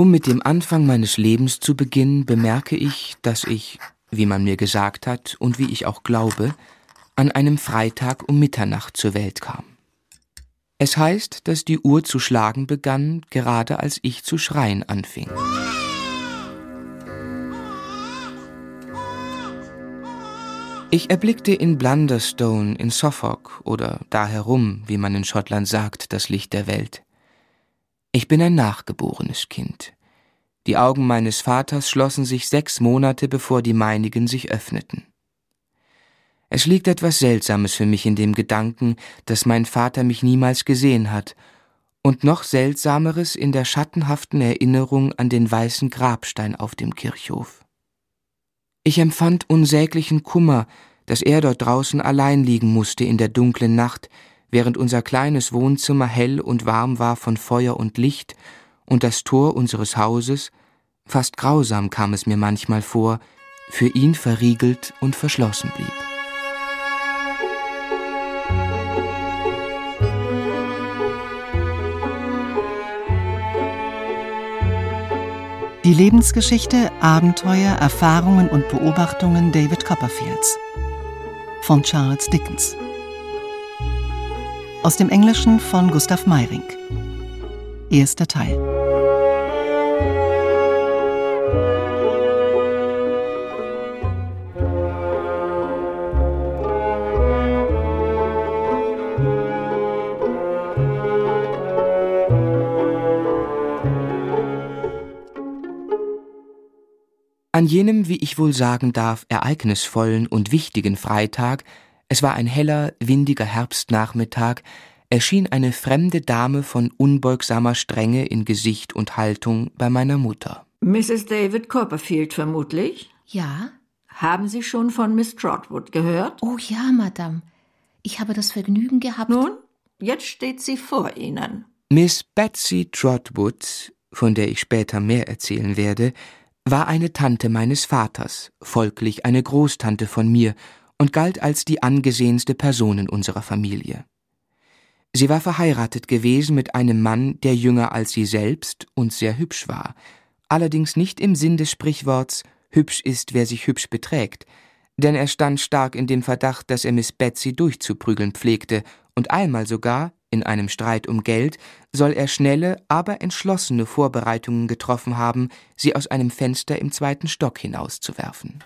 Um mit dem Anfang meines Lebens zu beginnen, bemerke ich, dass ich, wie man mir gesagt hat und wie ich auch glaube, an einem Freitag um Mitternacht zur Welt kam. Es heißt, dass die Uhr zu schlagen begann, gerade als ich zu schreien anfing. Ich erblickte in Blunderstone in Suffolk oder da herum, wie man in Schottland sagt, das Licht der Welt. Ich bin ein nachgeborenes Kind. Die Augen meines Vaters schlossen sich sechs Monate, bevor die meinigen sich öffneten. Es liegt etwas Seltsames für mich in dem Gedanken, dass mein Vater mich niemals gesehen hat, und noch Seltsameres in der schattenhaften Erinnerung an den weißen Grabstein auf dem Kirchhof. Ich empfand unsäglichen Kummer, dass er dort draußen allein liegen musste in der dunklen Nacht, während unser kleines Wohnzimmer hell und warm war von Feuer und Licht und das Tor unseres Hauses, fast grausam kam es mir manchmal vor, für ihn verriegelt und verschlossen blieb. Die Lebensgeschichte, Abenteuer, Erfahrungen und Beobachtungen David Copperfields von Charles Dickens. Aus dem Englischen von Gustav Meyring. Erster Teil. An jenem, wie ich wohl sagen darf, ereignisvollen und wichtigen Freitag, es war ein heller, windiger Herbstnachmittag, erschien eine fremde Dame von unbeugsamer Strenge in Gesicht und Haltung bei meiner Mutter. Mrs. David Copperfield vermutlich? Ja. Haben Sie schon von Miss Trotwood gehört? Oh ja, Madame. Ich habe das Vergnügen gehabt. Nun, jetzt steht sie vor Ihnen. Miss Betsy Trotwood, von der ich später mehr erzählen werde, war eine Tante meines Vaters, folglich eine Großtante von mir und galt als die angesehenste Person in unserer Familie. Sie war verheiratet gewesen mit einem Mann, der jünger als sie selbst und sehr hübsch war, allerdings nicht im Sinn des Sprichworts hübsch ist, wer sich hübsch beträgt, denn er stand stark in dem Verdacht, dass er Miss Betsy durchzuprügeln pflegte und einmal sogar, in einem Streit um Geld soll er schnelle, aber entschlossene Vorbereitungen getroffen haben, sie aus einem Fenster im zweiten Stock hinauszuwerfen.